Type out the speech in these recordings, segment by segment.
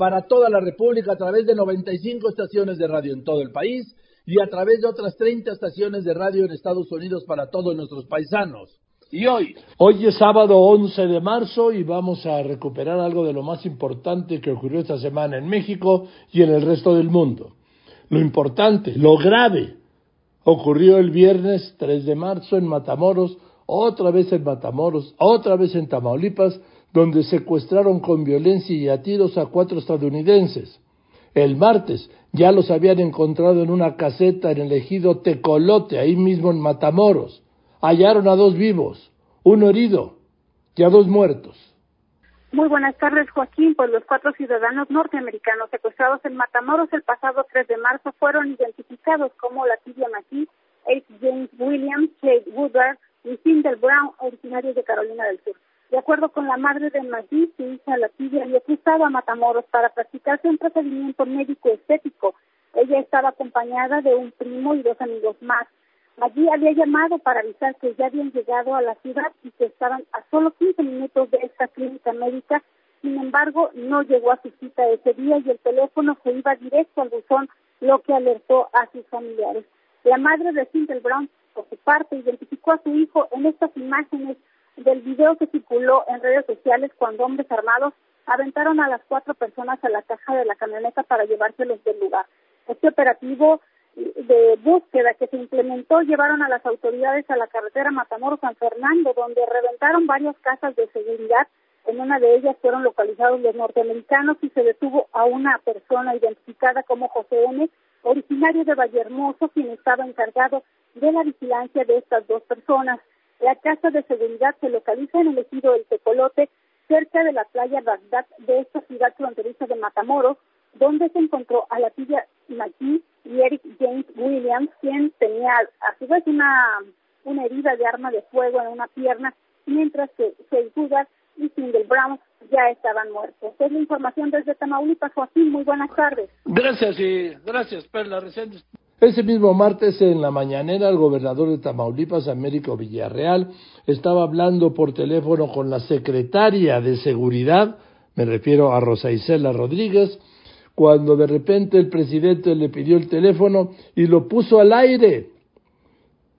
para toda la República a través de 95 estaciones de radio en todo el país y a través de otras 30 estaciones de radio en Estados Unidos para todos nuestros paisanos. Y hoy, hoy es sábado 11 de marzo y vamos a recuperar algo de lo más importante que ocurrió esta semana en México y en el resto del mundo. Lo importante, lo grave, ocurrió el viernes 3 de marzo en Matamoros, otra vez en Matamoros, otra vez en Tamaulipas, donde secuestraron con violencia y a tiros a cuatro estadounidenses. El martes ya los habían encontrado en una caseta en el ejido Tecolote, ahí mismo en Matamoros. Hallaron a dos vivos, uno herido y a dos muertos. Muy buenas tardes, Joaquín. Pues los cuatro ciudadanos norteamericanos secuestrados en Matamoros el pasado 3 de marzo fueron identificados como Lativia McKee, H. James Williams, Kate Woodard, y Cindy Brown, originarios de Carolina del Sur. De acuerdo con la madre de Maggie, su hija Lativia había cruzado a Matamoros para practicarse un procedimiento médico estético. Ella estaba acompañada de un primo y dos amigos más. Maggie había llamado para avisar que ya habían llegado a la ciudad y que estaban a solo 15 minutos de esta clínica médica. Sin embargo, no llegó a su cita ese día y el teléfono se iba directo al buzón, lo que alertó a sus familiares. La madre de Cindy Brown por su parte, identificó a su hijo en estas imágenes del video que circuló en redes sociales cuando hombres armados aventaron a las cuatro personas a la caja de la camioneta para llevárselos del lugar. Este operativo de búsqueda que se implementó llevaron a las autoridades a la carretera Matamoros-San Fernando, donde reventaron varias casas de seguridad. En una de ellas fueron localizados los norteamericanos y se detuvo a una persona identificada como José N., originario de Vallehermoso, quien estaba encargado de la vigilancia de estas dos personas. La casa de seguridad se localiza en el ejido del Tecolote, cerca de la playa Bagdad de esta ciudad fronteriza de Matamoros, donde se encontró a la tía y Eric James Williams, quien tenía a su vez una, una herida de arma de fuego en una pierna, mientras que Dudas y Single Brown ya estaban muertos. Es la información desde Tamaulipas, Joaquín. Muy buenas tardes. Gracias y gracias, Perla. Ese mismo martes en la mañanera el gobernador de Tamaulipas, Américo Villarreal, estaba hablando por teléfono con la secretaria de Seguridad, me refiero a Rosa Isela Rodríguez, cuando de repente el presidente le pidió el teléfono y lo puso al aire.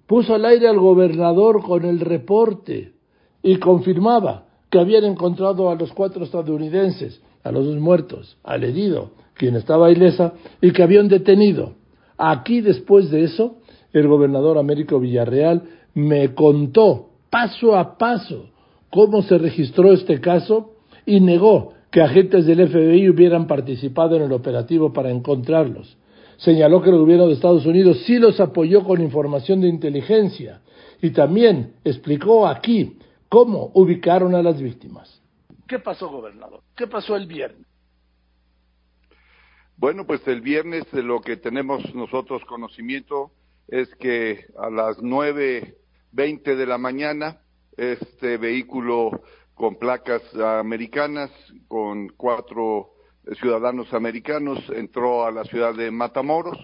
Puso al aire al gobernador con el reporte y confirmaba que habían encontrado a los cuatro estadounidenses, a los dos muertos, al herido, quien estaba ilesa, y que habían detenido Aquí, después de eso, el gobernador Américo Villarreal me contó paso a paso cómo se registró este caso y negó que agentes del FBI hubieran participado en el operativo para encontrarlos. Señaló que el gobierno de Estados Unidos sí los apoyó con información de inteligencia y también explicó aquí cómo ubicaron a las víctimas. ¿Qué pasó, gobernador? ¿Qué pasó el viernes? Bueno, pues el viernes de lo que tenemos nosotros conocimiento es que a las nueve veinte de la mañana este vehículo con placas americanas, con cuatro ciudadanos americanos, entró a la ciudad de Matamoros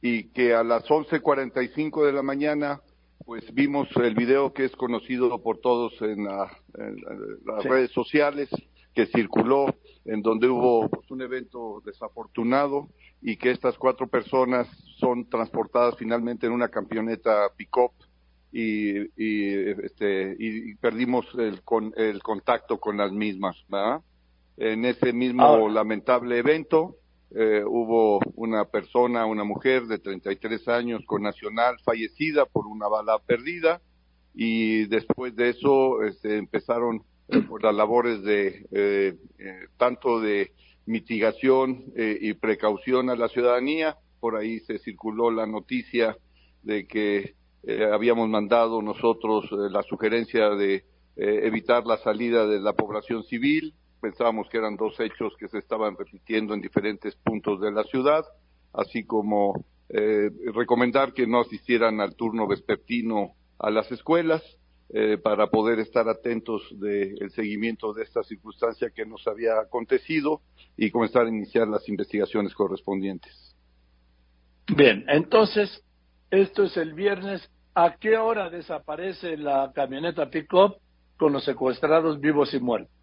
y que a las once cuarenta y cinco de la mañana pues vimos el video que es conocido por todos en, las redes sociales que circuló en donde hubo pues, un evento desafortunado y que estas cuatro personas son transportadas finalmente en una camioneta pick-up y, y, este, y perdimos el, con, el contacto con las mismas. ¿verdad? En ese mismo lamentable evento eh, hubo una persona, una mujer de 33 años con nacional fallecida por una bala perdida y después de eso este, empezaron por las labores de eh, eh, tanto de mitigación y precaución a la ciudadanía. Por ahí se circuló la noticia de que habíamos mandado nosotros la sugerencia de evitar la salida de la población civil pensábamos que eran dos hechos que se estaban repitiendo en diferentes puntos de la ciudad, así como eh, recomendar que no asistieran al turno vespertino a las escuelas eh, para poder estar atentos del seguimiento de esta circunstancia que nos había acontecido y comenzar a iniciar las investigaciones correspondientes. Bien, entonces, esto es el viernes. ¿A qué hora desaparece la camioneta pick-up con los secuestrados vivos y muertos?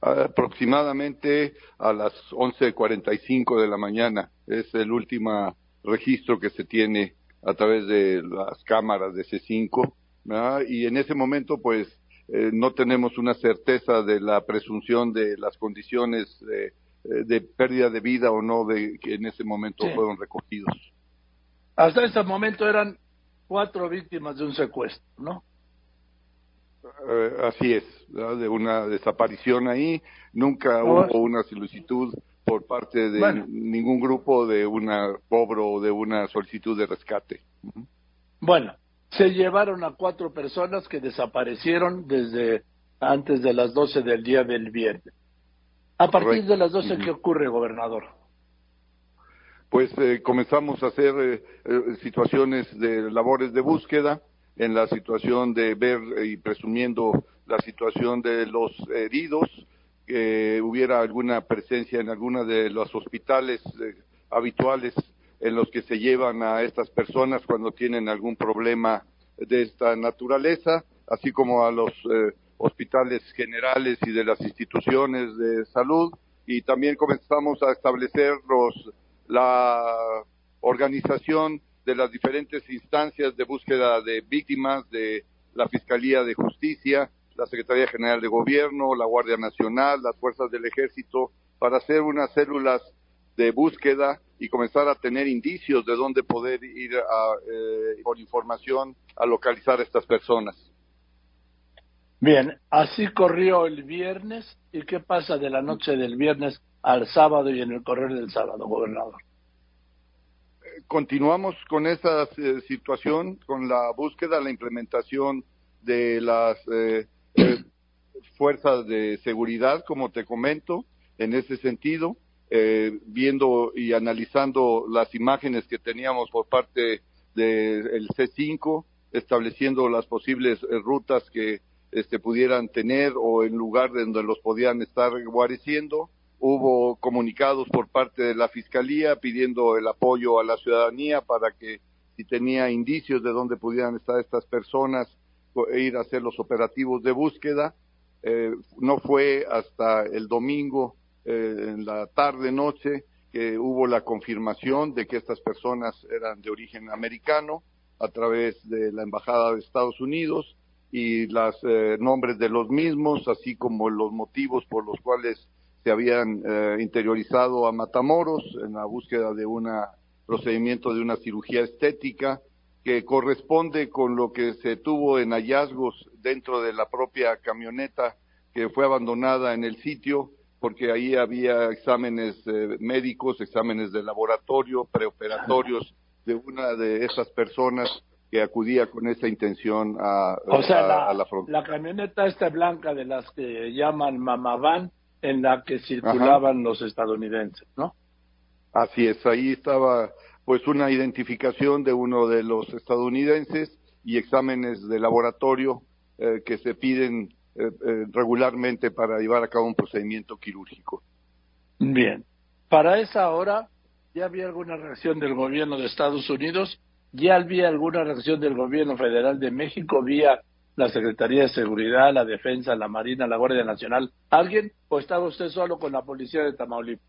Aproximadamente a las 11.45 de la mañana es el último registro que se tiene a través de las cámaras de C5 y en ese momento pues eh, no tenemos una certeza de la presunción de las condiciones de, eh, pérdida de vida o no de que en ese momento fueron recogidos. Hasta ese momento eran cuatro víctimas de un secuestro, ¿no? Eh, así es, de una desaparición ahí. Nunca hubo una solicitud por parte de ningún grupo de una cobro o de una solicitud de rescate. Bueno, se llevaron a cuatro personas que desaparecieron desde antes de las 12 del día del viernes. A partir de las 12, ¿qué ocurre, gobernador? Pues eh, comenzamos a hacer eh, eh, situaciones de labores de búsqueda en la situación de ver y presumiendo la situación de los heridos, que hubiera alguna presencia en alguna de los hospitales eh, habituales en los que se llevan a estas personas cuando tienen algún problema de esta naturaleza, así como a los eh, hospitales generales y de las instituciones de salud. Y también comenzamos a establecer los, la organización de las diferentes instancias de búsqueda de víctimas de la Fiscalía de Justicia, la Secretaría General de Gobierno, la Guardia Nacional, las fuerzas del Ejército, para hacer unas células de búsqueda y comenzar a tener indicios de dónde poder ir a, eh, por información a localizar a estas personas. Bien, así corrió el viernes. ¿Y qué pasa de la noche del viernes al sábado y en el correr del sábado, gobernador? Continuamos con esa eh, situación, con la búsqueda, la implementación de las eh, eh, fuerzas de seguridad, como te comento, en ese sentido, eh, viendo y analizando las imágenes que teníamos por parte del C5, estableciendo las posibles eh, rutas que este, pudieran tener o el lugar donde los podían estar guareciendo. Hubo comunicados por parte de la Fiscalía pidiendo el apoyo a la ciudadanía para que si tenía indicios de dónde pudieran estar estas personas, ir a hacer los operativos de búsqueda. Eh, no fue hasta el domingo, en la tarde, noche, que hubo la confirmación de que estas personas eran de origen americano a través de la Embajada de Estados Unidos y los eh, nombres de los mismos, así como los motivos por los cuales se habían interiorizado a Matamoros en la búsqueda de un procedimiento de una cirugía estética que corresponde con lo que se tuvo en hallazgos dentro de la propia camioneta que fue abandonada en el sitio, porque ahí había exámenes eh, médicos, exámenes de laboratorio, preoperatorios de una de esas personas que acudía con esa intención a, o sea, la, frontera. La camioneta esta blanca de las que llaman Mamavan, en la que circulaban los estadounidenses, ¿no? Así es, ahí estaba pues una identificación de uno de los estadounidenses y exámenes de laboratorio eh, que se piden regularmente para llevar a cabo un procedimiento quirúrgico. Bien. Para esa hora, ¿ya había alguna reacción del gobierno de Estados Unidos? ¿Ya había alguna reacción del gobierno federal de México vía la Secretaría de Seguridad, la Defensa, la Marina, la Guardia Nacional? ¿Alguien o estaba usted solo con la policía de Tamaulipas?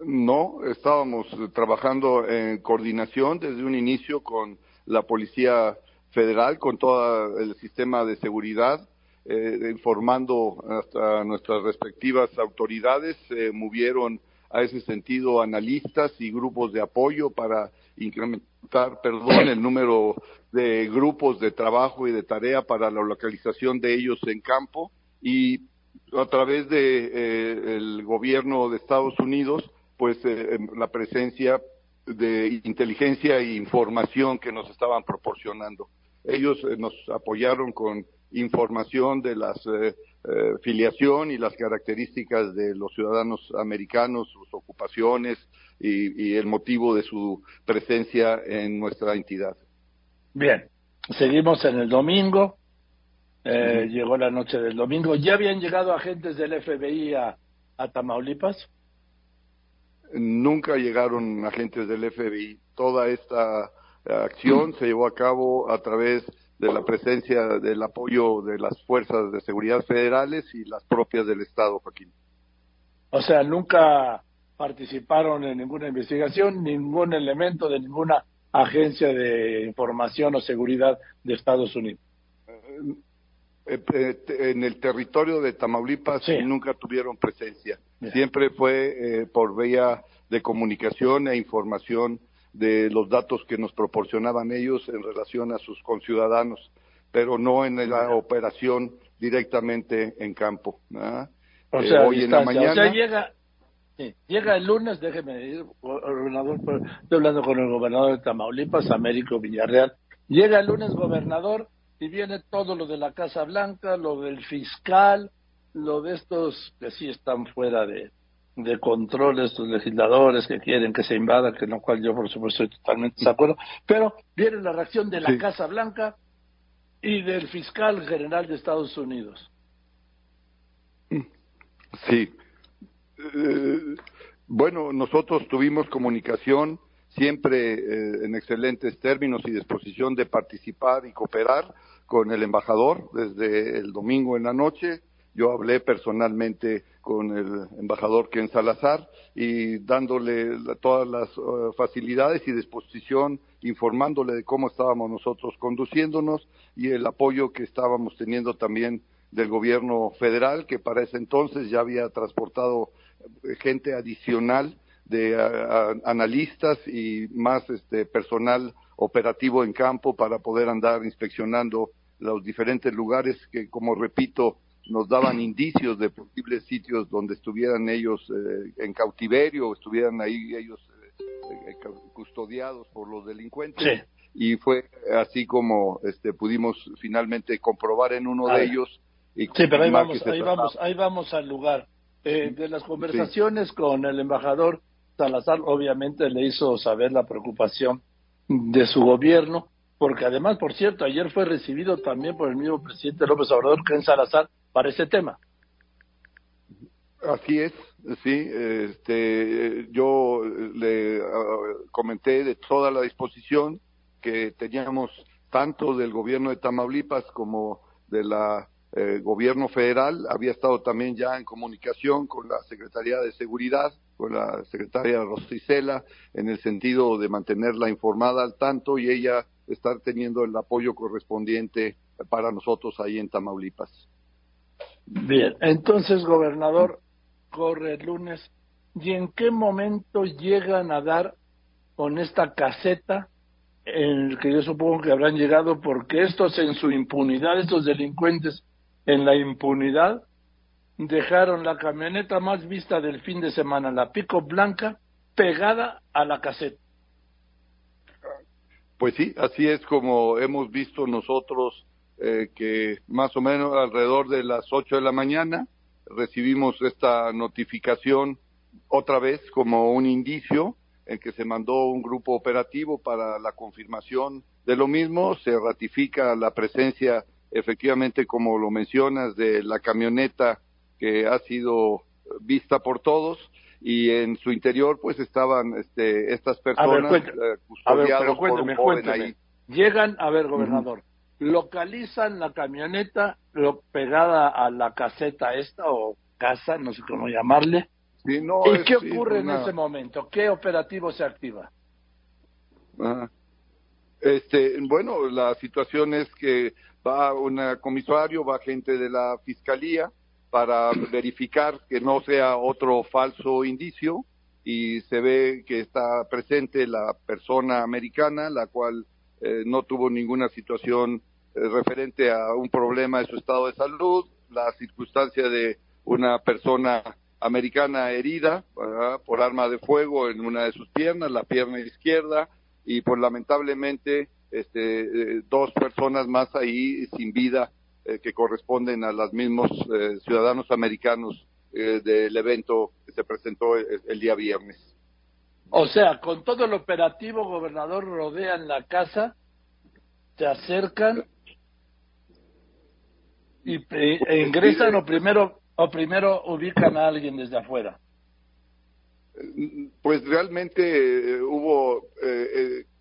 No, estábamos trabajando en coordinación desde un inicio con la Policía Federal, con todo el sistema de seguridad, eh, informando hasta nuestras respectivas autoridades. Se movieron a ese sentido analistas y grupos de apoyo para incrementar, perdón, el número de grupos de trabajo y de tarea para la localización de ellos en campo y a través de eh, el gobierno de Estados Unidos pues eh, em, la presencia de inteligencia e información que nos estaban proporcionando. Ellos eh, nos apoyaron con información de las eh, eh, filiación y las características de los ciudadanos americanos, sus ocupaciones y, el motivo de su presencia en nuestra entidad. Bien, seguimos en el domingo. Eh, llegó la noche del domingo. ¿Ya habían llegado agentes del FBI a, a Tamaulipas? Nunca llegaron agentes del FBI. Toda esta acción se llevó a cabo a través de la presencia del apoyo de las fuerzas de seguridad federales y las propias del Estado, Joaquín. O sea, nunca participaron en ninguna investigación, ningún elemento de ninguna agencia de información o seguridad de Estados Unidos. Eh, eh, en el territorio de Tamaulipas nunca tuvieron presencia. Siempre fue eh, por vía de comunicación e información de los datos que nos proporcionaban ellos en relación a sus conciudadanos, pero no en la operación directamente en campo. O sea, hoy en la mañana. llega, llega el lunes, déjeme ir, gobernador, estoy hablando con el gobernador de Tamaulipas, Américo Villarreal. Llega el lunes, gobernador, y viene todo lo de la Casa Blanca, lo del fiscal, lo de estos que sí están fuera de, de control estos legisladores que quieren que se invada, que lo cual yo por supuesto estoy totalmente de acuerdo, pero viene la reacción de la Casa Blanca y del fiscal general de Estados Unidos. Sí. Eh, bueno, nosotros tuvimos comunicación siempre eh, en excelentes términos y disposición de participar y cooperar con el embajador desde el domingo en la noche yo hablé personalmente con el embajador Ken Salazar y dándole todas las uh, facilidades y disposición, informándole de cómo estábamos nosotros conduciéndonos y el apoyo que estábamos teniendo también del gobierno federal, que para ese entonces ya había transportado eh, gente adicional de analistas y más este personal operativo en campo para poder andar inspeccionando los diferentes lugares que, como repito, nos daban indicios de posibles sitios donde estuvieran ellos eh, en cautiverio, o estuvieran ahí ellos eh, eh, custodiados por los delincuentes. Y fue así como este, pudimos finalmente comprobar en uno de ellos. Y sí, pero ahí vamos, ahí vamos, ahí vamos al lugar. de las conversaciones con el embajador Salazar, obviamente le hizo saber la preocupación de su gobierno, porque además, por cierto, ayer fue recibido también por el mismo presidente López Obrador, que en Salazar, para ese tema. Así es, sí. Este, yo le ah, comenté de toda la disposición que teníamos tanto del gobierno de Tamaulipas como de la eh, gobierno federal. Había estado también ya en comunicación con la Secretaría de Seguridad, con la secretaria Rosicela, en el sentido de mantenerla informada al tanto y ella estar teniendo el apoyo correspondiente para nosotros ahí en Tamaulipas. Bien, entonces, gobernador, corre el lunes. ¿Y en qué momento llegan a dar con esta caseta en el que yo supongo que habrán llegado porque estos en su impunidad, estos delincuentes en la impunidad, dejaron la camioneta más vista del fin de semana, la pico blanca, pegada a la caseta? Pues sí, así es como hemos visto nosotros eh, que más o menos alrededor de las 8 de la mañana recibimos esta notificación otra vez como un indicio en que se mandó un grupo operativo para la confirmación de lo mismo, se ratifica la presencia efectivamente como lo mencionas de la camioneta que ha sido vista por todos y en su interior pues estaban este, estas personas eh, custodiadas por un joven ahí. Llegan, a ver, gobernador, localizan la camioneta lo, pegada a la caseta esta o casa, no sé cómo llamarle. ¿Y qué ocurre en ese momento? ¿Qué operativo se activa? Este, bueno, la situación es que va un comisario, va gente de la fiscalía para verificar que no sea otro falso indicio y se ve que está presente la persona americana, la cual eh, no tuvo ninguna situación eh, referente a un problema de su estado de salud, la circunstancia de una persona americana herida por arma de fuego en una de sus piernas, la pierna izquierda, y pues lamentablemente este, eh, dos personas más ahí sin vida eh, que corresponden a los mismos eh, ciudadanos americanos del evento que se presentó el, día viernes. O sea, con todo el operativo, gobernador, rodean la casa, se acercan y e ingresan o primero o primero ubican a alguien desde afuera. Pues realmente hubo,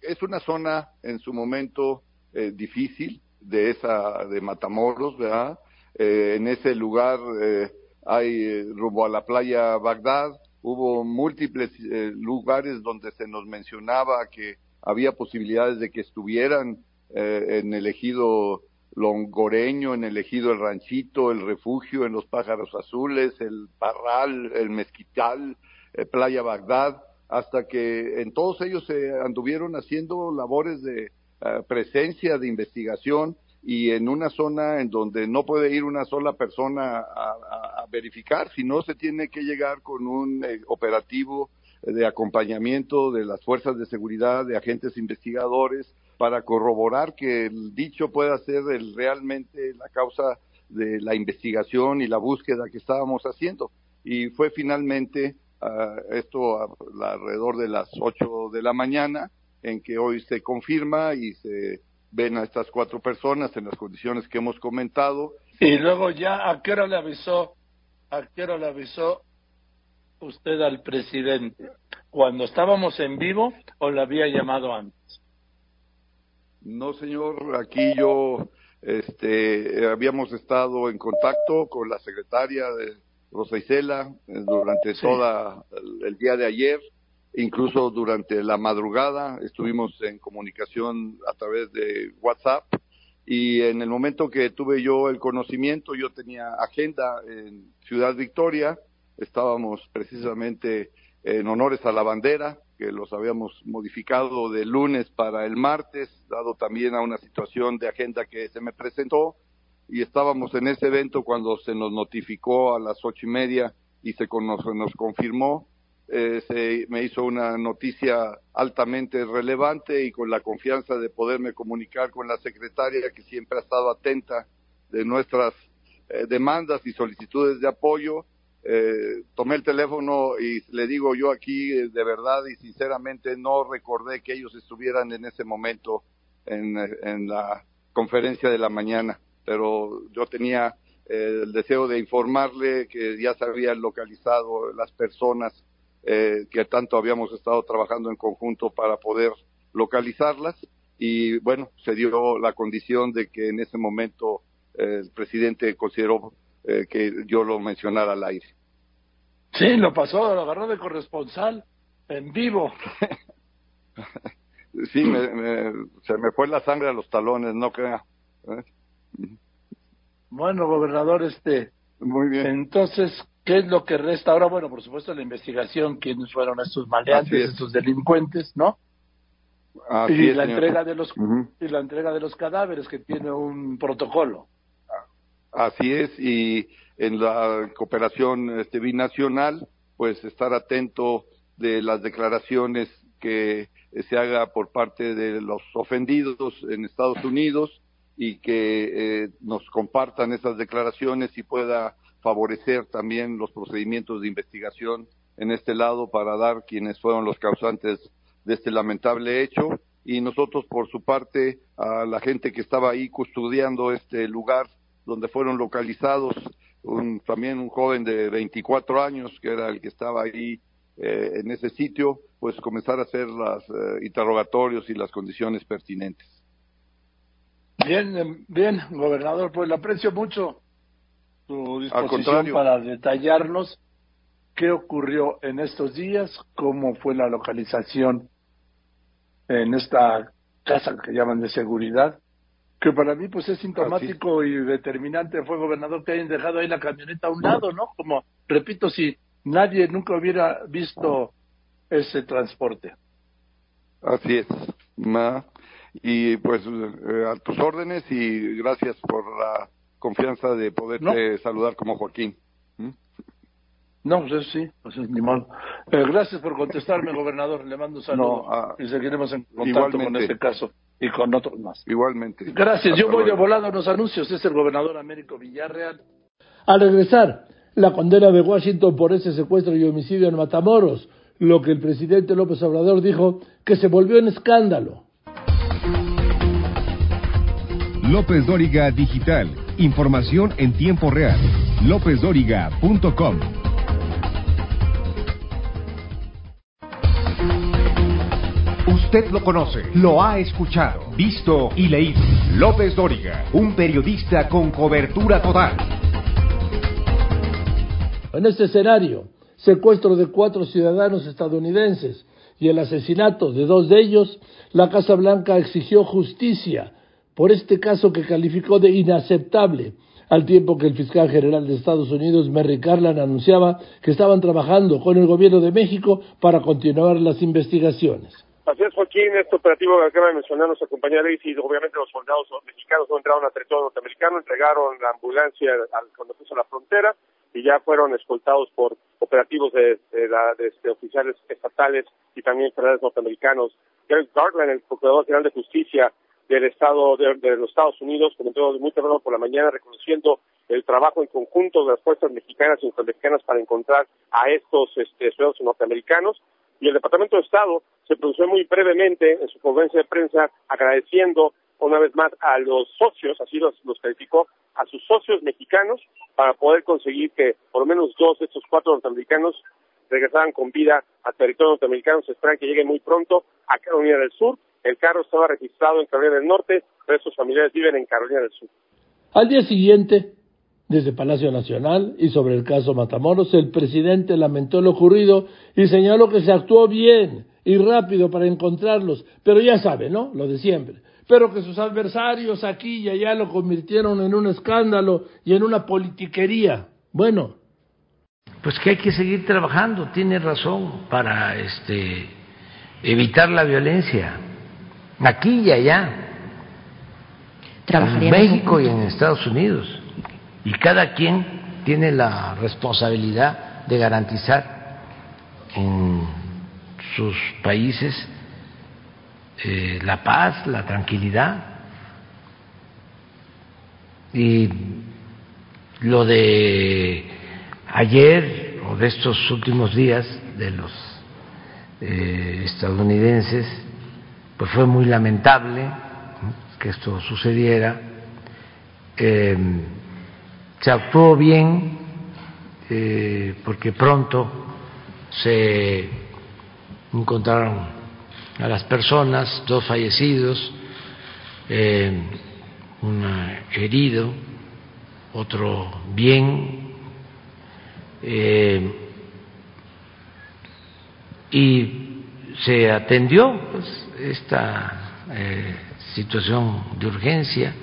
es una zona en su momento difícil, de esa de Matamoros, ¿verdad? Eh, en ese lugar eh, hay eh, rumbo a la playa Bagdad, hubo múltiples lugares donde se nos mencionaba que había posibilidades de que estuvieran en el ejido Longoreño, en el ejido El Ranchito, el Refugio, en los Pájaros Azules, el Parral, el Mezquital, Playa Bagdad, hasta que en todos ellos se anduvieron haciendo labores de presencia de investigación y en una zona en donde no puede ir una sola persona a, verificar, sino se tiene que llegar con un eh, operativo de acompañamiento de las fuerzas de seguridad, de agentes investigadores, para corroborar que el dicho pueda ser el, realmente la causa de la investigación y la búsqueda que estábamos haciendo. Y fue finalmente uh, esto alrededor de las 8 de la mañana, en que hoy se confirma y se ven a estas cuatro personas en las condiciones que hemos comentado. Y luego ya, ¿a qué hora le avisó, a qué hora le avisó usted al presidente? ¿Cuando estábamos en vivo o le había llamado antes? No, señor, aquí yo, este, habíamos estado en contacto con la secretaria de Rosa Isela eh, durante todo el día de ayer Incluso durante la madrugada estuvimos en comunicación a través de WhatsApp y en el momento que tuve yo el conocimiento, yo tenía agenda en Ciudad Victoria, estábamos precisamente en honores a la bandera, que los habíamos modificado de lunes para el martes, dado también a una situación de agenda que se me presentó, y estábamos en ese evento cuando se nos notificó a las ocho y media y se nos confirmó eh, se me hizo una noticia altamente relevante y con la confianza de poderme comunicar con la secretaria que siempre ha estado atenta de nuestras eh, demandas y solicitudes de apoyo. Eh, tomé el teléfono y le digo yo aquí de verdad y sinceramente no recordé que ellos estuvieran en ese momento en, en la conferencia de la mañana, pero yo tenía el deseo de informarle que ya se habían localizado las personas eh, que tanto habíamos estado trabajando en conjunto para poder localizarlas y bueno, se dio la condición de que en ese momento eh, el presidente consideró eh, que yo lo mencionara al aire. Sí, lo pasó, lo agarró de corresponsal en vivo. sí, se me fue la sangre a los talones, no crea. Bueno, gobernador, este. Muy bien. Entonces, ¿Qué es lo que resta ahora? Bueno, por supuesto, la investigación, quiénes fueron estos maleantes, estos delincuentes, ¿no? y la entrega de los y la entrega de los cadáveres que tiene un protocolo. Así es y en la cooperación este, binacional, pues estar atento de las declaraciones que se haga por parte de los ofendidos en Estados Unidos y que eh, nos compartan esas declaraciones y pueda favorecer también los procedimientos de investigación en este lado para dar quienes fueron los causantes de este lamentable hecho y nosotros por su parte a la gente que estaba ahí custodiando este lugar donde fueron localizados un, también un joven de 24 años que era el que estaba ahí eh, en ese sitio pues comenzar a hacer los eh, interrogatorios y las condiciones pertinentes. Bien, bien, gobernador, pues le aprecio mucho su disposición para detallarnos qué ocurrió en estos días, cómo fue la localización en esta casa que llaman de seguridad, que para mí pues es sintomático y determinante fue gobernador que hayan dejado ahí la camioneta a un lado, ¿no? Como, repito, si nadie nunca hubiera visto ese transporte. Así es, Ma. Y pues eh, a tus órdenes y gracias por la confianza de poderte saludar como Joaquín. ¿Mm? No, pues sí, pues es ni mal. Eh, gracias por contestarme, gobernador. Le mando un saludo ah, y seguiremos en contacto con este caso. y con otros más. Igualmente. Gracias. Yo voy de volado a los anuncios. Es el gobernador Américo Villarreal. Al regresar, la condena de Washington por ese secuestro y homicidio en Matamoros, lo que el presidente López Obrador dijo que se volvió en escándalo. López Dóriga Digital. Información en tiempo real. LópezDóriga.com. Usted lo conoce, lo ha escuchado, visto y leído. López Dóriga, un periodista con cobertura total. En este escenario, secuestro de cuatro ciudadanos estadounidenses y el asesinato de dos de ellos, la Casa Blanca exigió justicia por este caso que calificó de inaceptable, al tiempo que el fiscal general de Estados Unidos, Merrick Garland, anunciaba que estaban trabajando con el gobierno de México para continuar las investigaciones. Así es, Joaquín, este operativo que acaba de mencionar nuestra compañera y obviamente los soldados mexicanos no entraron a territorio norteamericano, entregaron la ambulancia al, cuando puso la frontera y ya fueron escoltados por operativos de, este, oficiales estatales y también federales norteamericanos. Garland, el Procurador General de Justicia del Estado de, los Estados Unidos, comentó muy temprano por la mañana reconociendo el trabajo en conjunto de las fuerzas mexicanas y norteamericanas para encontrar a estos este, ciudadanos norteamericanos y el Departamento de Estado se pronunció muy brevemente en su conferencia de prensa agradeciendo una vez más a los socios, así los, calificó, a sus socios mexicanos para poder conseguir que por lo menos dos de estos cuatro norteamericanos regresaran con vida a territorio norteamericano. Se esperan que lleguen muy pronto a Carolina del Sur. El carro estaba registrado en Carolina del Norte, pero sus familiares viven en Carolina del Sur. Al día siguiente, desde Palacio Nacional y sobre el caso Matamoros, el presidente lamentó lo ocurrido y señaló que se actuó bien y rápido para encontrarlos, pero ya sabe, ¿no? Lo de siempre. Pero que sus adversarios aquí y allá lo convirtieron en un escándalo y en una politiquería. Bueno, pues que hay que seguir trabajando, tiene razón, para este, evitar la violencia, aquí y allá, en México. y en Estados Unidos. Y cada quien tiene la responsabilidad de garantizar en sus países eh, la paz, la tranquilidad. Y lo de ayer o de estos últimos días de los eh, estadounidenses, pues fue muy lamentable que esto sucediera. Eh, se actuó bien eh, porque pronto se encontraron a las personas, dos fallecidos, eh, un herido, otro bien, eh, y se atendió pues, esta situación de urgencia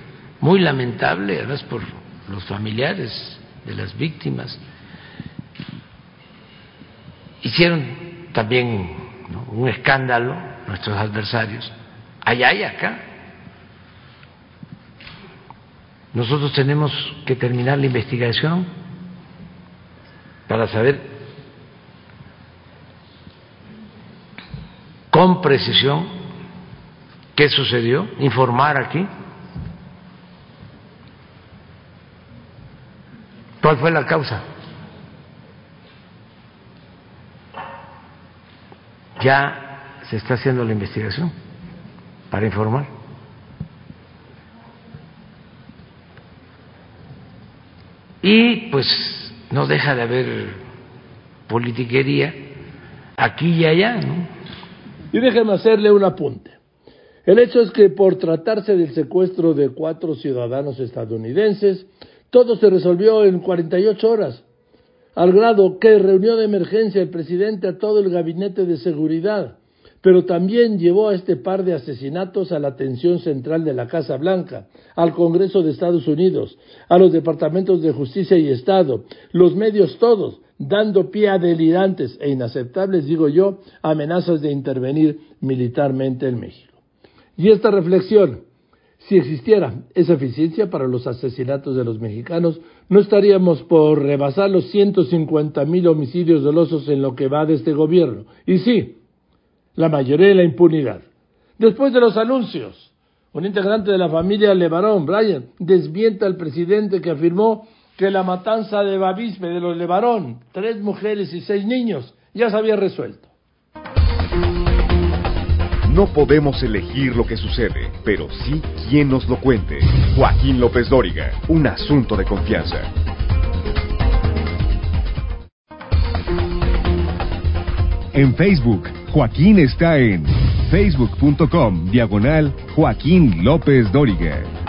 muy lamentable, además por los familiares de las víctimas. Hicieron también un escándalo nuestros adversarios, allá y acá. Nosotros tenemos que terminar la investigación para saber con precisión qué sucedió, informar aquí ¿Cuál fue la causa? Ya se está haciendo la investigación para informar. Y pues no deja de haber politiquería aquí y allá, ¿no? Y déjeme hacerle un apunte. El hecho es que por tratarse del secuestro de cuatro ciudadanos estadounidenses, todo se resolvió en 48 horas, al grado que reunió de emergencia el presidente a todo el gabinete de seguridad, pero también llevó a este par de asesinatos a la atención central de la Casa Blanca, al Congreso de Estados Unidos, a los departamentos de justicia y Estado, los medios todos, dando pie a delirantes e inaceptables, digo yo, amenazas de intervenir militarmente en México. Y esta reflexión si existiera esa eficiencia para los asesinatos de los mexicanos, no estaríamos por rebasar los 150 mil homicidios dolosos en lo que va de este gobierno. Y sí, la mayoría de la impunidad. Después de los anuncios, un integrante de la familia Levarón, Brian, desmienta al presidente que afirmó que la matanza de Bavispe de los Levarón, tres mujeres y seis niños, ya se había resuelto. No podemos elegir lo que sucede, pero sí quién nos lo cuente. Joaquín López Dóriga, un asunto de confianza. En Facebook, Joaquín está en facebook.com diagonal Joaquín López Dóriga.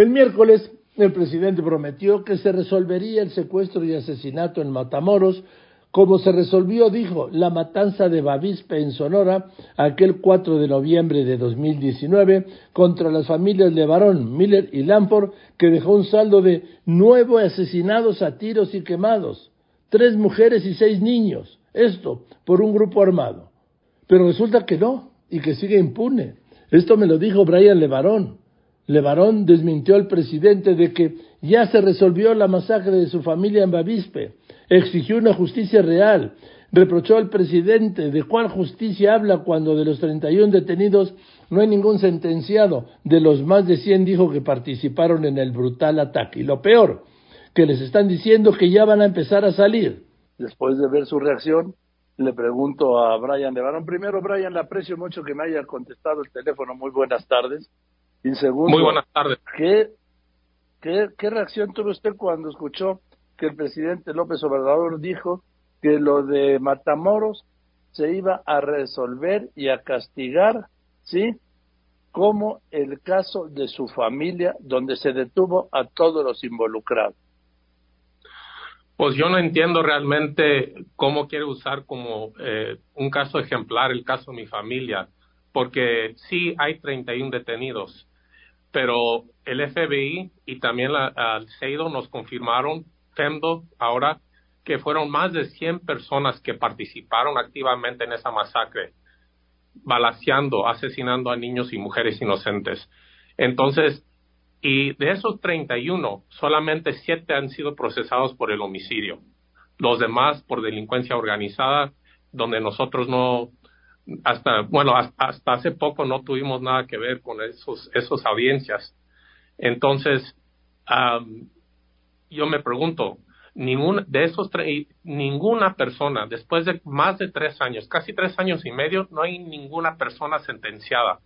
El miércoles, el presidente prometió que se resolvería el secuestro y asesinato en Matamoros, como se resolvió, dijo, la matanza de Bavispe en Sonora aquel 4 de noviembre de 2019 contra las familias de Barón, Miller y Lamport, que dejó un saldo de nueve asesinados a tiros y quemados tres mujeres y seis niños. Esto por un grupo armado. Pero resulta que no, y que sigue impune. Esto me lo dijo Brian Levarón. Levarón desmintió al presidente de que ya se resolvió la masacre de su familia en Bavispe. Exigió una justicia real. Reprochó al presidente de cuál justicia habla cuando de los 31 detenidos no hay ningún sentenciado. De los más de 100 dijo que participaron en el brutal ataque. Y lo peor, que les están diciendo que ya van a empezar a salir. Después de ver su reacción, le pregunto a Brian de Barón. Primero, Brian, le aprecio mucho que me haya contestado el teléfono. Muy buenas tardes. Y segundo, Muy buenas tardes. ¿qué, qué, qué reacción tuvo usted cuando escuchó que el presidente López Obrador dijo que lo de Matamoros se iba a resolver y a castigar, ¿sí? Como el caso de su familia, donde se detuvo a todos los involucrados. Pues yo no entiendo realmente cómo quiere usar como eh, un caso ejemplar el caso de mi familia, porque sí hay 31 detenidos, pero el FBI y también el CEIDO nos confirmaron, FEMDO ahora, que fueron más de 100 personas que participaron activamente en esa masacre, balaseando, asesinando a niños y mujeres inocentes. Entonces, y de esos 31, solamente 7 han sido procesados por el homicidio. Los demás por delincuencia organizada, donde nosotros no, hasta, bueno, hasta, hace poco no tuvimos nada que ver con esos, esos audiencias. Entonces, yo me pregunto, ningún, de esos ninguna persona, después de más de tres años, casi tres años y medio, no hay ninguna persona sentenciada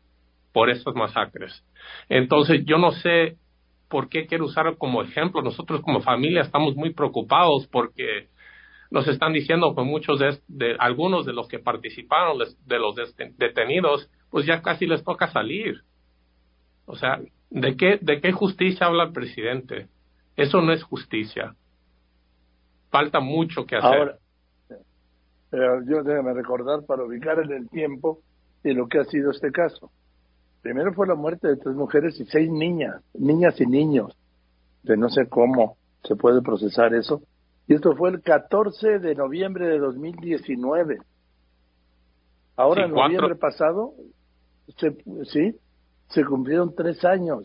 por esas masacres. Entonces, yo no sé por qué quiero usar como ejemplo. Nosotros como familia estamos muy preocupados porque nos están diciendo que muchos de, algunos de los que participaron, de los detenidos, pues ya casi les toca salir. O sea, ¿de qué, de qué justicia habla el presidente? Eso no es justicia. Falta mucho que hacer. Ahora, yo déjame recordar para ubicar en el tiempo y lo que ha sido este caso. Primero fue la muerte de tres mujeres y seis niñas, niñas y niños. De no sé cómo se puede procesar eso. Y esto fue el 14 de noviembre de 2019. Ahora, en noviembre pasado, se, sí, se cumplieron tres años.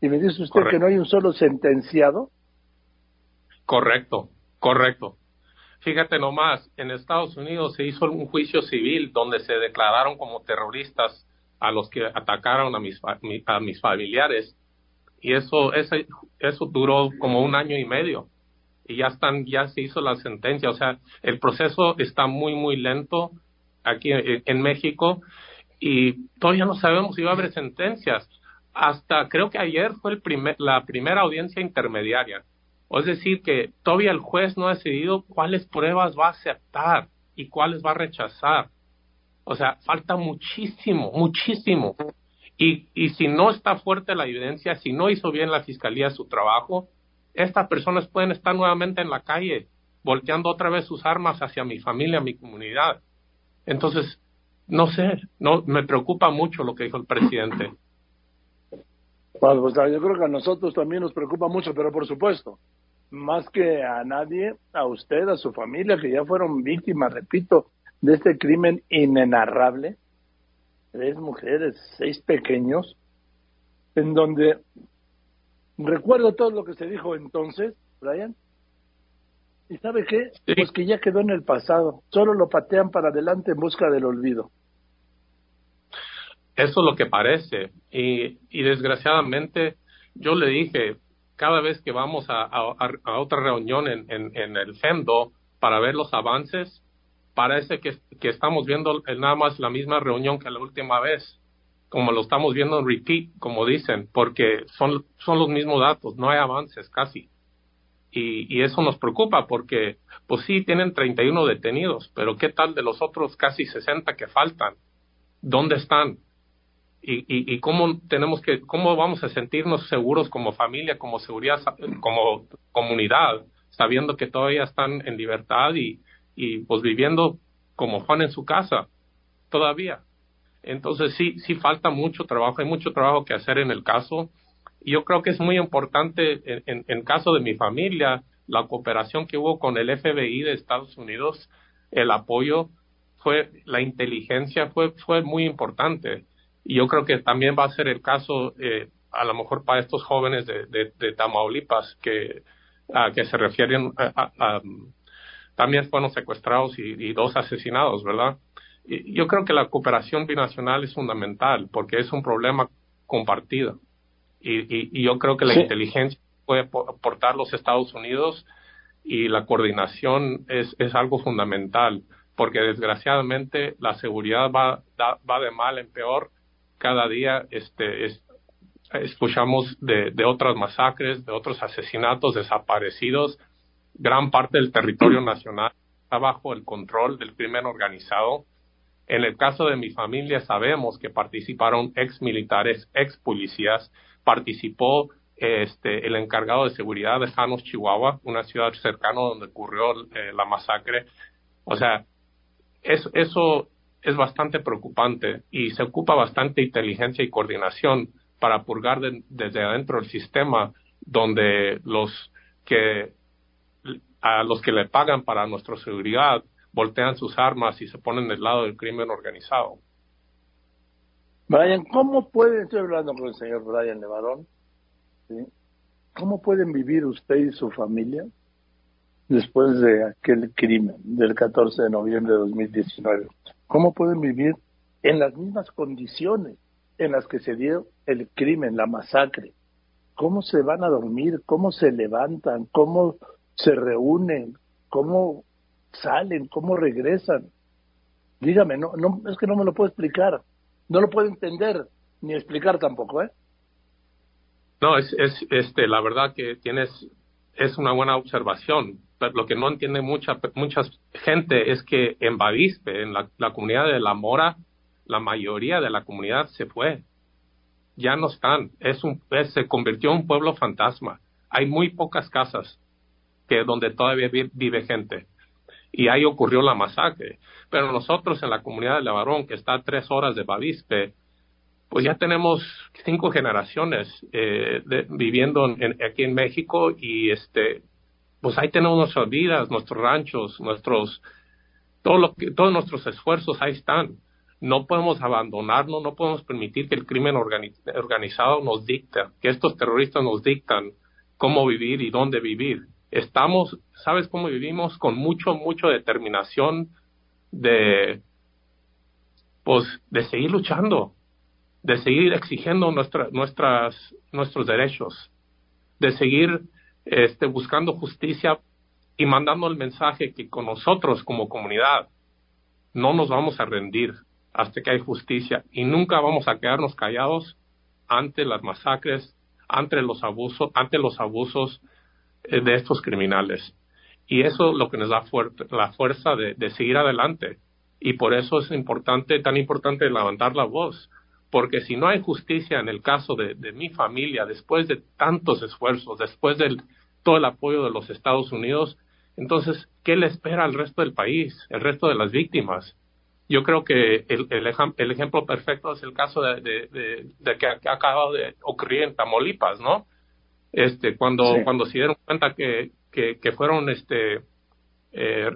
Y me dice usted que no hay un solo sentenciado. Correcto, correcto. Fíjate nomás, en Estados Unidos se hizo un juicio civil donde se declararon como terroristas a los que atacaron a mis, a mis familiares. Y eso, ese, eso duró como un año y medio. Y ya están, ya se hizo la sentencia. O sea, el proceso está muy, muy lento aquí en, México y todavía no sabemos si va a haber sentencias. Hasta creo que ayer fue el primer, la primera audiencia intermediaria. Es decir, que todavía el juez no ha decidido cuáles pruebas va a aceptar y cuáles va a rechazar. O sea, falta muchísimo, muchísimo. Y, y si no está fuerte la evidencia, si no hizo bien la fiscalía su trabajo, estas personas pueden estar nuevamente en la calle, volteando otra vez sus armas hacia mi familia, mi comunidad. Entonces, no sé, no me preocupa mucho lo que dijo el presidente. Bueno, pues yo creo que a nosotros también nos preocupa mucho, pero por supuesto, más que a nadie, a usted, a su familia, que ya fueron víctimas, repito, de este crimen inenarrable, tres mujeres, seis pequeños, en donde recuerdo todo lo que se dijo entonces, Brian, y sabe qué, pues que ya quedó en el pasado, solo lo patean para adelante en busca del olvido. Eso es lo que parece. Y, y desgraciadamente, yo le dije, cada vez que vamos a, otra reunión en, en, el FEMDO para ver los avances, parece que, que estamos viendo nada más la misma reunión que la última vez, como lo estamos viendo en repeat, como dicen, porque son, son los mismos datos, no hay avances casi. Y, y, eso nos preocupa porque, pues sí, tienen 31 detenidos, pero ¿qué tal de los otros casi 60 que faltan? ¿Dónde están? y, y, y, cómo tenemos que, cómo vamos a sentirnos seguros como familia, como seguridad, como comunidad, sabiendo que todavía están en libertad y, y pues viviendo como Juan en su casa, todavía. Entonces sí, sí falta mucho trabajo, hay mucho trabajo que hacer en el caso. Y yo creo que es muy importante en, en, en caso de mi familia, la cooperación que hubo con el FBI de Estados Unidos, el apoyo fue, la inteligencia fue, fue muy importante y yo creo que también va a ser el caso, eh, a lo mejor para estos jóvenes de, de, Tamaulipas que, a, que se refieren también fueron secuestrados y, dos asesinados, ¿verdad? Yo creo que la cooperación binacional es fundamental porque es un problema compartido. Y, y, yo creo que la inteligencia puede aportar los Estados Unidos y la coordinación es, es algo fundamental porque desgraciadamente la seguridad va, va de mal en peor cada día este, escuchamos de, de otras masacres, de otros asesinatos, desaparecidos. Gran parte del territorio nacional está bajo el control del crimen organizado. En el caso de mi familia sabemos que participaron ex militares, ex policías, participó este, el encargado de seguridad de Janos, Chihuahua, una ciudad cercana donde ocurrió eh, la masacre. O sea, es, eso es bastante preocupante y se ocupa bastante inteligencia y coordinación para purgar desde adentro el sistema donde los que a los que le pagan para nuestra seguridad voltean sus armas y se ponen del lado del crimen organizado. Brian, ¿cómo pueden, estoy hablando con el señor Brian Levarón, ¿cómo pueden vivir usted y su familia después de aquel crimen del 14 de noviembre de 2019? ¿Cómo pueden vivir en las mismas condiciones en las que se dio el crimen, la masacre? ¿Cómo se van a dormir? ¿Cómo se levantan? ¿Cómo se reúnen? ¿Cómo salen? ¿Cómo regresan? Dígame, no, no, es que no me lo puedo explicar. No lo puedo entender ni explicar tampoco, ¿eh? No, es, es este, la verdad que tienes, es una buena observación lo que no entiende mucha, mucha gente es que en Bavispe, en la, comunidad de La Mora, la mayoría de la comunidad se fue. Ya no están. Es un, se convirtió en un pueblo fantasma. Hay muy pocas casas que donde todavía vive, gente. Y ahí ocurrió la masacre. Pero nosotros en la comunidad de Lavarón, que está a tres horas de Bavispe, pues ya tenemos cinco generaciones eh, viviendo aquí en México y este pues ahí tenemos nuestras vidas, nuestros ranchos, nuestros, todo lo que, todos nuestros esfuerzos ahí están. No podemos abandonarnos, no podemos permitir que el crimen organizado nos dicta, que estos terroristas nos dictan cómo vivir y dónde vivir. Estamos, ¿sabes cómo vivimos? Con mucho, mucho determinación de, pues, de seguir luchando, de seguir exigiendo nuestra, nuestras, nuestros derechos, de seguir este, buscando justicia y mandando el mensaje que con nosotros como comunidad no nos vamos a rendir hasta que hay justicia y nunca vamos a quedarnos callados ante las masacres, ante los abusos, ante los abusos de estos criminales. Y eso es lo que nos da la fuerza de, de, seguir adelante. Y por eso es importante, tan importante levantar la voz. Porque si no hay justicia en el caso de, de mi familia, después de tantos esfuerzos, después del, todo el apoyo de los Estados Unidos. Entonces, ¿qué le espera al resto del país, el resto de las víctimas? Yo creo que el, ejemplo perfecto es el caso de, de, que, ha acabado de ocurrir en Tamaulipas, ¿no? Este, cuando, cuando se dieron cuenta que, que, fueron este, eh,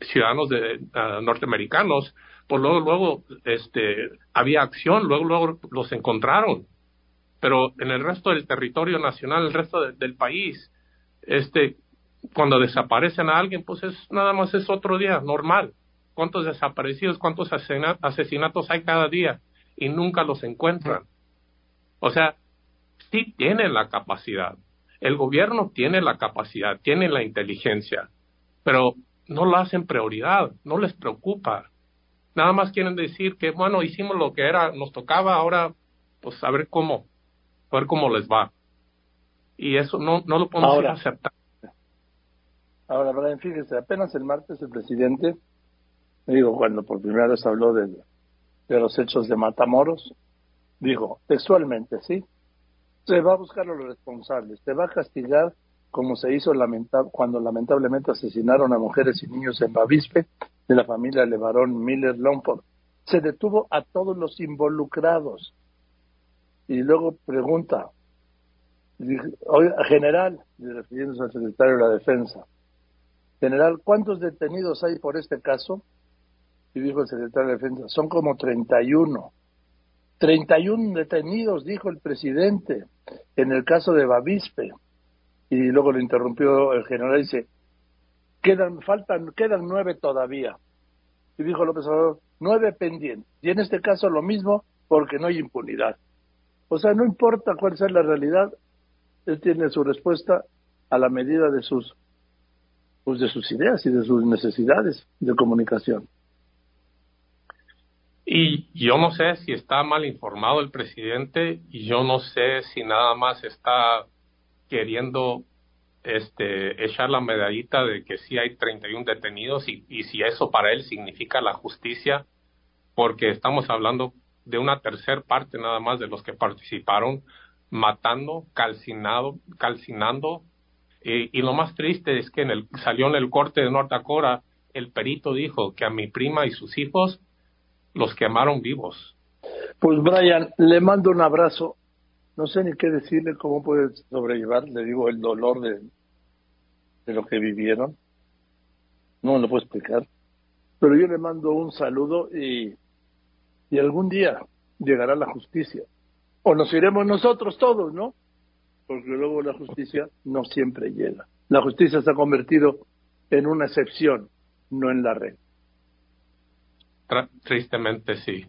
ciudadanos de, ah, norteamericanos, pues luego, luego este, había acción, luego, luego los encontraron. Pero en el resto del territorio nacional, el resto del país, este, cuando desaparecen a alguien, pues es nada más es otro día, normal. ¿Cuántos desaparecidos, cuántos asesinatos hay cada día? y nunca los encuentran. O sea, sí tienen la capacidad. El gobierno tiene la capacidad, tiene la inteligencia, pero no lo hacen prioridad, no les preocupa. Nada más quieren decir que, bueno, hicimos lo que era, nos tocaba, ahora, pues a ver cómo, a ver cómo les va. Y eso no, no lo podemos aceptar. Ahora, Brian, fíjese, apenas el martes el presidente, digo, cuando por primera vez habló de, de los hechos de Matamoros, dijo textualmente, sí, se va a buscar a los responsables, se va a castigar como se hizo cuando lamentablemente asesinaron a mujeres y niños en Bavispe de la familia Levarón Miller Longford. Se detuvo a todos los involucrados. Y luego pregunta, general, refiriéndose al secretario de la Defensa, general, ¿cuántos detenidos hay por este caso? Y dijo el secretario de Defensa, son como 31. 31 detenidos, dijo el presidente, en el caso de Bavispe y luego lo interrumpió el general y dice, quedan, faltan, quedan nueve todavía. Y dijo López Obrador, nueve pendientes. Y en este caso lo mismo porque no hay impunidad. O sea, no importa cuál sea la realidad, él tiene su respuesta a la medida de sus, pues de sus ideas y de sus necesidades de comunicación. Y yo no sé si está mal informado el presidente y yo no sé si nada más está queriendo este, echar la medallita de que sí hay 31 detenidos y, si eso para él significa la justicia, porque estamos hablando de una tercera parte nada más de los que participaron matando, calcinado, calcinando. y lo más triste es que en el, salió en el corte de North Dakota, el perito dijo que a mi prima y sus hijos los quemaron vivos. Pues Brian, le mando un abrazo no sé ni qué decirle, cómo puede sobrellevar, le digo, el dolor de, de lo que vivieron. No lo puedo explicar. Pero yo le mando un saludo y, y algún día llegará la justicia. O nos iremos nosotros todos, ¿no? Porque luego la justicia no siempre llega. La justicia se ha convertido en una excepción, no en la red. Tristemente sí.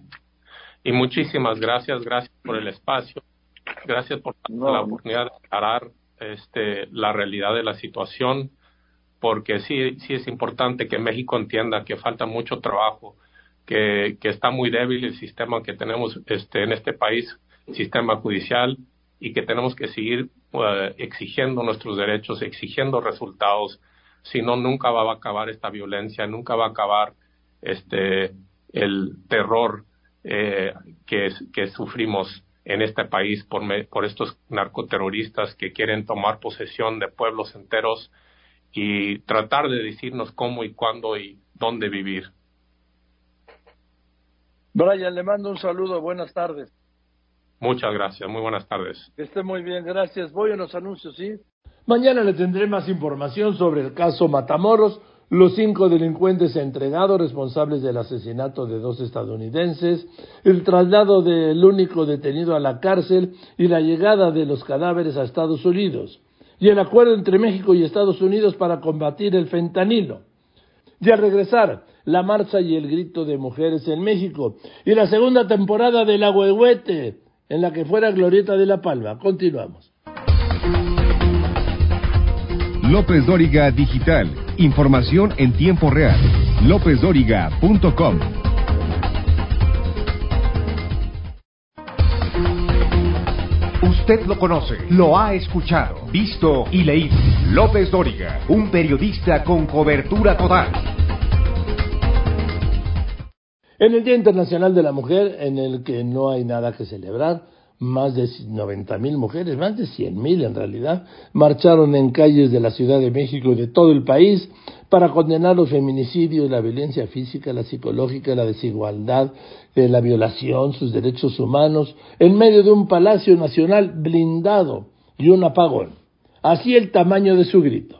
Y muchísimas gracias, gracias por el espacio. Gracias por la oportunidad de aclarar este, la realidad de la situación, porque sí, sí es importante que México entienda que falta mucho trabajo, que, que está muy débil el sistema que tenemos este, en este país, el sistema judicial, y que tenemos que seguir uh, exigiendo nuestros derechos, exigiendo resultados, si no, nunca va a acabar esta violencia, nunca va a acabar este, el terror eh, que, que sufrimos en este país por, por estos narcoterroristas que quieren tomar posesión de pueblos enteros y tratar de decirnos cómo y cuándo y dónde vivir. Brian, le mando un saludo, buenas tardes. Muchas gracias, muy buenas tardes. Que esté muy bien, gracias. Voy a los anuncios, ¿sí? Mañana le tendré más información sobre el caso Matamoros los cinco delincuentes entregados responsables del asesinato de dos estadounidenses, el traslado del único detenido a la cárcel y la llegada de los cadáveres a Estados Unidos, y el acuerdo entre México y Estados Unidos para combatir el fentanilo. Y al regresar, la marcha y el grito de mujeres en México, y la segunda temporada de La Huehuete, en la que fuera Glorieta de la Palma. Continuamos. López Dóriga Digital. Información en tiempo real. LópezDóriga.com. Usted lo conoce, lo ha escuchado, visto y leído. López Dóriga, un periodista con cobertura total. En el Día Internacional de la Mujer, en el que no hay nada que celebrar, más de 90 mil mujeres, más de 100 mil en realidad, marcharon en calles de la Ciudad de México y de todo el país para condenar los feminicidios, la violencia física, la psicológica, la desigualdad, eh, la violación, sus derechos humanos, en medio de un Palacio Nacional blindado y un apagón. Así el tamaño de su grito.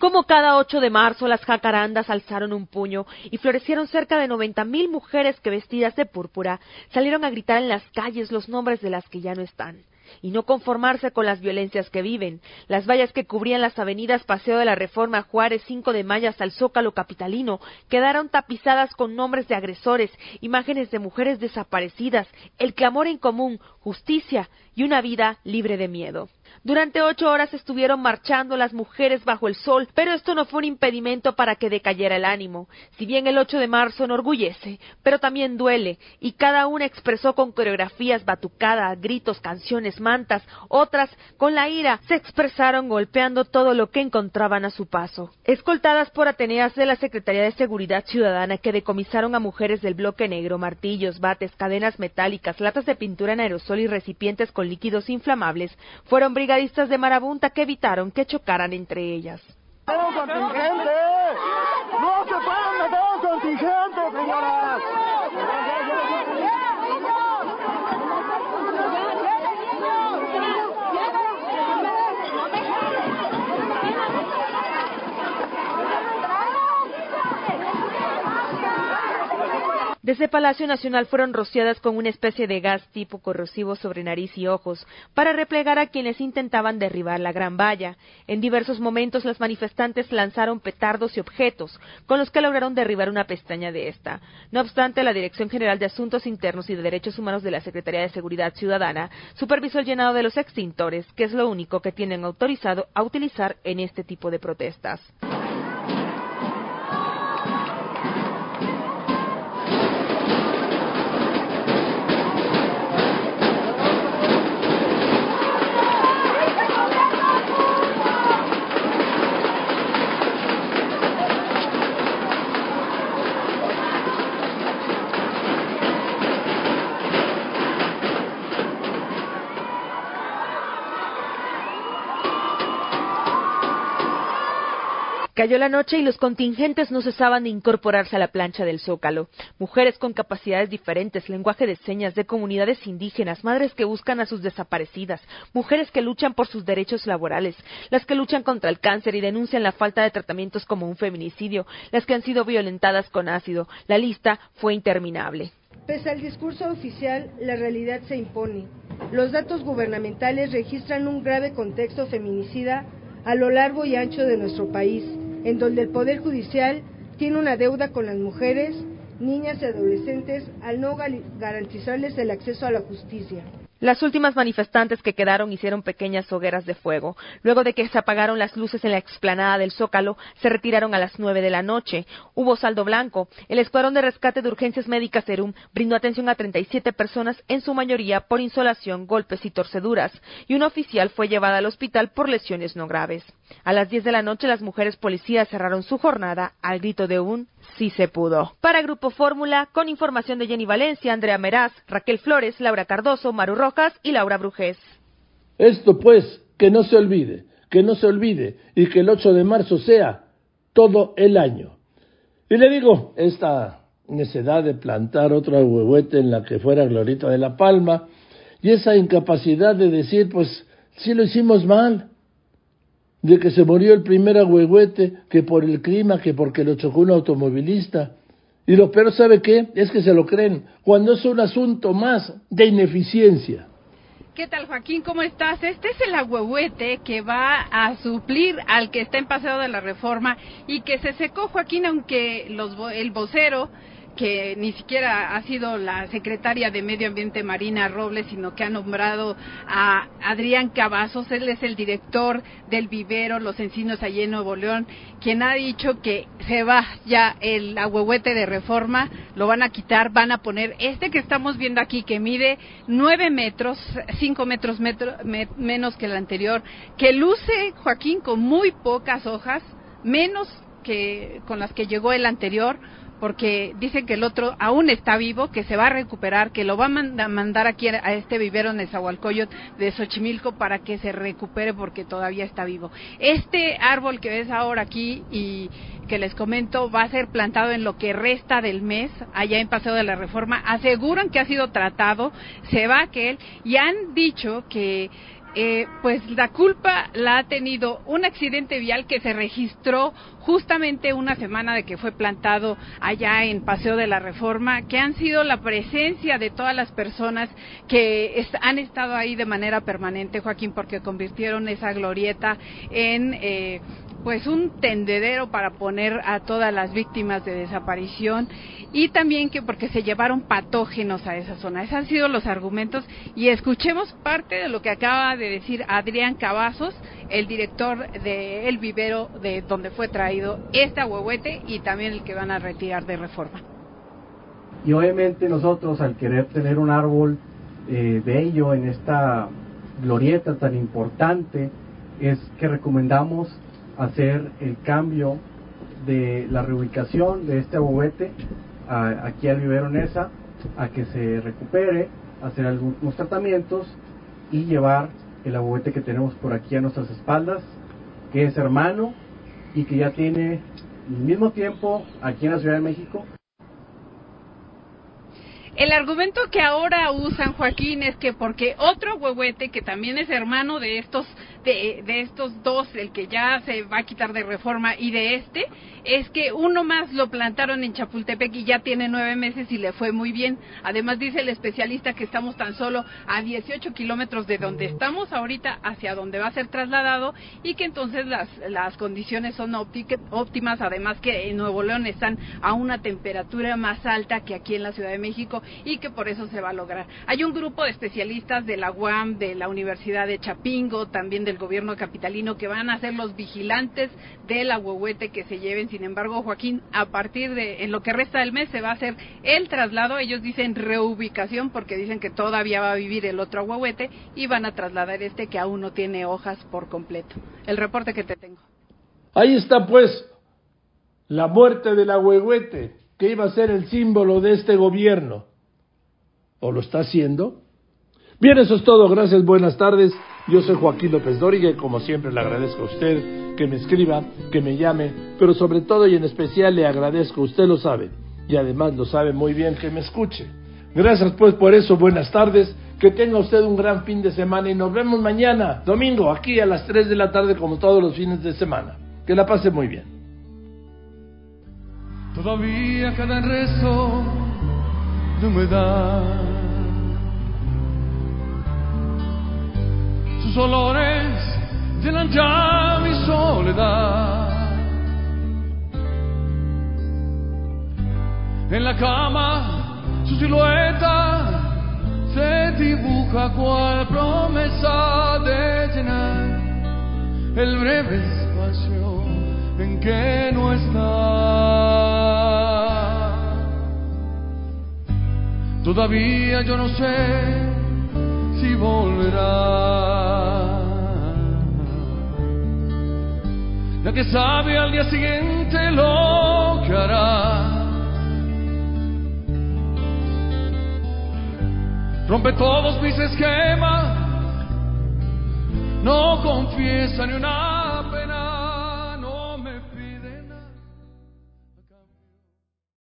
Como cada 8 de marzo, las jacarandas alzaron un puño y florecieron cerca de 90 mil mujeres que vestidas de púrpura salieron a gritar en las calles los nombres de las que ya no están. y no conformarse con las violencias que viven. Las vallas que cubrían las avenidas Paseo de la Reforma, Juárez, 5 de Mayo hasta el Zócalo Capitalino quedaron tapizadas con nombres de agresores, imágenes de mujeres desaparecidas, el clamor en común, justicia y una vida libre de miedo. Durante ocho horas estuvieron marchando las mujeres bajo el sol, pero esto no fue un impedimento para que decayera el ánimo. Si bien el 8 de marzo enorgullece, pero también duele, y cada una expresó con coreografías batucadas, gritos, canciones, mantas, otras, con la ira, se expresaron golpeando todo lo que encontraban a su paso. Escoltadas por Ateneas de la Secretaría de Seguridad Ciudadana que decomisaron a mujeres del bloque negro, martillos, bates, cadenas metálicas, latas de pintura en aerosol y recipientes con líquidos inflamables, fueron brigadistas de marabunta que evitaron que chocaran entre ellas. ¡No se pueden meter Desde Palacio Nacional fueron rociadas con una especie de gas tipo corrosivo sobre nariz y ojos para replegar a quienes intentaban derribar la gran valla. En diversos momentos las manifestantes lanzaron petardos y objetos con los que lograron derribar una pestaña de esta. No obstante, la Dirección General de Asuntos Internos y de Derechos Humanos de la Secretaría de Seguridad Ciudadana supervisó el llenado de los extintores, que es lo único que tienen autorizado a utilizar en este tipo de protestas. Cayó la noche y los contingentes no cesaban de incorporarse a la plancha del Zócalo. Mujeres con capacidades diferentes, lenguaje de señas, de comunidades indígenas, madres que buscan a sus desaparecidas, mujeres que luchan por sus derechos laborales, las que luchan contra el cáncer y denuncian la falta de tratamientos como un feminicidio, las que han sido violentadas con ácido. La lista fue interminable. Pese al discurso oficial, la realidad se impone. Los datos gubernamentales registran un grave contexto feminicida a lo largo y ancho de nuestro país en donde el Poder Judicial tiene una deuda con las mujeres, niñas y adolescentes al no garantizarles el acceso a la justicia. Las últimas manifestantes que quedaron hicieron pequeñas hogueras de fuego. Luego de que se apagaron las luces en la explanada del Zócalo, se retiraron a las nueve de la noche. Hubo saldo blanco. El Escuadrón de Rescate de Urgencias Médicas Serum brindó atención a 37 personas, en su mayoría por insolación, golpes y torceduras, y un oficial fue llevada al hospital por lesiones no graves. A las diez de la noche, las mujeres policías cerraron su jornada al grito de un sí se pudo. Para Grupo Fórmula, con información de Jenny Valencia, Andrea Meraz, Raquel Flores, Laura Cardoso, Maru Rojas y Laura Brujés. Esto pues, que no se olvide, que no se olvide y que el 8 de marzo sea todo el año. Y le digo, esta necesidad de plantar otra huehuete en la que fuera Glorita de la Palma y esa incapacidad de decir, pues, si lo hicimos mal, de que se murió el primer agüehuete, que por el clima, que porque lo chocó un automovilista. Y lo peor, ¿sabe qué? Es que se lo creen, cuando es un asunto más de ineficiencia. ¿Qué tal, Joaquín? ¿Cómo estás? Este es el agüehuete que va a suplir al que está en paseo de la reforma y que se secó, Joaquín, aunque los, el vocero que ni siquiera ha sido la secretaria de Medio Ambiente Marina Robles, sino que ha nombrado a Adrián Cavazos, él es el director del vivero Los Encinos allí en Nuevo León, quien ha dicho que se va ya el ahuehuete de reforma, lo van a quitar, van a poner este que estamos viendo aquí, que mide nueve metros, cinco metros menos que el anterior, que luce, Joaquín, con muy pocas hojas, menos que con las que llegó el anterior, porque dicen que el otro aún está vivo, que se va a recuperar, que lo va a mandar aquí a este vivero Nezahualcóyotl de Xochimilco para que se recupere porque todavía está vivo. Este árbol que ves ahora aquí y que les comento va a ser plantado en lo que resta del mes allá en Paseo de la Reforma. Aseguran que ha sido tratado, se va aquel y han dicho que eh, pues la culpa la ha tenido un accidente vial que se registró justamente una semana de que fue plantado allá en Paseo de la Reforma, que han sido la presencia de todas las personas que han estado ahí de manera permanente, Joaquín, porque convirtieron esa glorieta en eh, pues un tendedero para poner a todas las víctimas de desaparición y también que porque se llevaron patógenos a esa zona. Esos han sido los argumentos y escuchemos parte de lo que acaba de decir Adrián Cavazos, el director del el vivero de donde fue traído este huehuete y también el que van a retirar de reforma. Y obviamente nosotros al querer tener un árbol eh, bello en esta glorieta tan importante es que recomendamos hacer el cambio de la reubicación de este huehuete aquí al vivero Nesa a que se recupere, hacer algunos tratamientos y llevar el abuete que tenemos por aquí a nuestras espaldas, que es hermano y que ya tiene el mismo tiempo aquí en la Ciudad de México. El argumento que ahora usan Joaquín es que porque otro huehuete que también es hermano de estos de, de, estos dos, el que ya se va a quitar de reforma y de este, es que uno más lo plantaron en Chapultepec y ya tiene nueve meses y le fue muy bien. Además dice el especialista que estamos tan solo a 18 kilómetros de donde estamos ahorita hacia donde va a ser trasladado y que entonces las, las condiciones son óptimas, además que en Nuevo León están a una temperatura más alta que aquí en la Ciudad de México y que por eso se va a lograr. Hay un grupo de especialistas de la UAM, de la Universidad de Chapingo, también del gobierno capitalino, que van a ser los vigilantes de la huehuete que se lleven. Sin embargo, Joaquín, a partir de en lo que resta del mes se va a hacer el traslado. Ellos dicen reubicación porque dicen que todavía va a vivir el otro huehuete y van a trasladar este que aún no tiene hojas por completo. El reporte que te tengo. Ahí está pues la muerte de la huehuete, que iba a ser el símbolo de este gobierno o lo está haciendo. Bien, eso es todo. Gracias, buenas tardes. Yo soy Joaquín López Dóriga como siempre le agradezco a usted que me escriba, que me llame, pero sobre todo y en especial le agradezco, usted lo sabe, y además lo sabe muy bien que me escuche. Gracias pues por eso, buenas tardes, que tenga usted un gran fin de semana y nos vemos mañana, domingo, aquí a las 3 de la tarde como todos los fines de semana. Que la pase muy bien. Todavía cada rezo de humedad. Sus olores llenan ya mi soledad. En la cama su silueta se dibuja cual promesa de llenar el breve espacio en que no está. Todavía yo no sé si volverá. Ya que sabe al día siguiente lo que hará. Rompe todos mis esquemas, no confiesa ni una